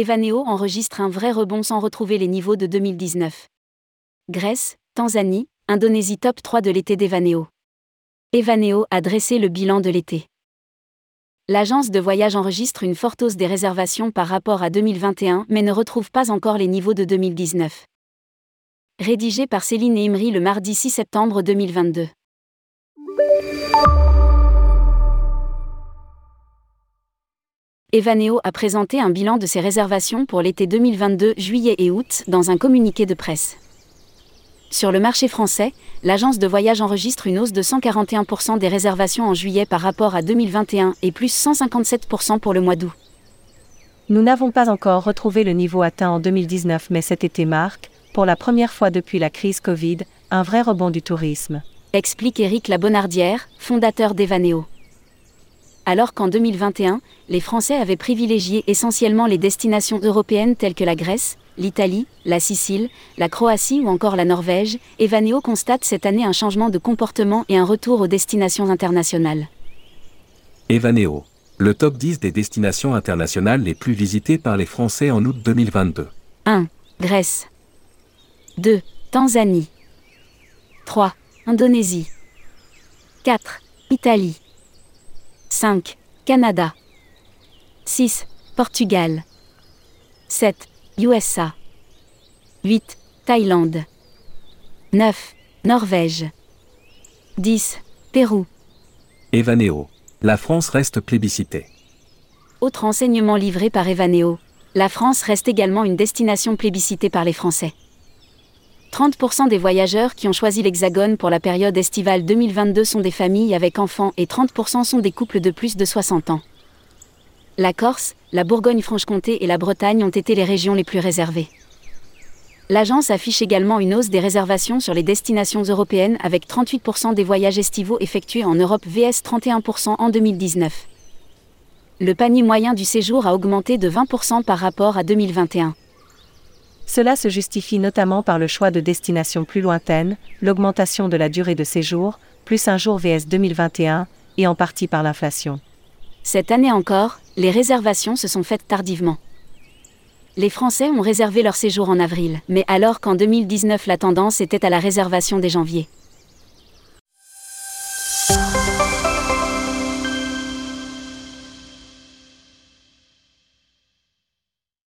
Evaneo enregistre un vrai rebond sans retrouver les niveaux de 2019. Grèce, Tanzanie, Indonésie top 3 de l'été d'Evaneo. Evaneo a dressé le bilan de l'été. L'agence de voyage enregistre une forte hausse des réservations par rapport à 2021 mais ne retrouve pas encore les niveaux de 2019. Rédigé par Céline Imri le mardi 6 septembre 2022. Evaneo a présenté un bilan de ses réservations pour l'été 2022 juillet et août dans un communiqué de presse. Sur le marché français, l'agence de voyage enregistre une hausse de 141% des réservations en juillet par rapport à 2021 et plus 157% pour le mois d'août. Nous n'avons pas encore retrouvé le niveau atteint en 2019 mais cet été marque, pour la première fois depuis la crise Covid, un vrai rebond du tourisme. Explique Éric Labonardière, fondateur d'Evaneo. Alors qu'en 2021, les Français avaient privilégié essentiellement les destinations européennes telles que la Grèce, l'Italie, la Sicile, la Croatie ou encore la Norvège, Evaneo constate cette année un changement de comportement et un retour aux destinations internationales. Evaneo, le top 10 des destinations internationales les plus visitées par les Français en août 2022. 1. Grèce. 2. Tanzanie. 3. Indonésie. 4. Italie. 5. Canada. 6. Portugal. 7. USA. 8. Thaïlande. 9. Norvège. 10. Pérou. Evaneo. La France reste plébiscitée. Autre enseignement livré par Evaneo. La France reste également une destination plébiscitée par les Français. 30% des voyageurs qui ont choisi l'Hexagone pour la période estivale 2022 sont des familles avec enfants et 30% sont des couples de plus de 60 ans. La Corse, la Bourgogne-Franche-Comté et la Bretagne ont été les régions les plus réservées. L'agence affiche également une hausse des réservations sur les destinations européennes avec 38% des voyages estivaux effectués en Europe vs 31% en 2019. Le panier moyen du séjour a augmenté de 20% par rapport à 2021. Cela se justifie notamment par le choix de destinations plus lointaines, l'augmentation de la durée de séjour, plus un jour vs 2021, et en partie par l'inflation. Cette année encore, les réservations se sont faites tardivement. Les Français ont réservé leur séjour en avril, mais alors qu'en 2019 la tendance était à la réservation dès janvier.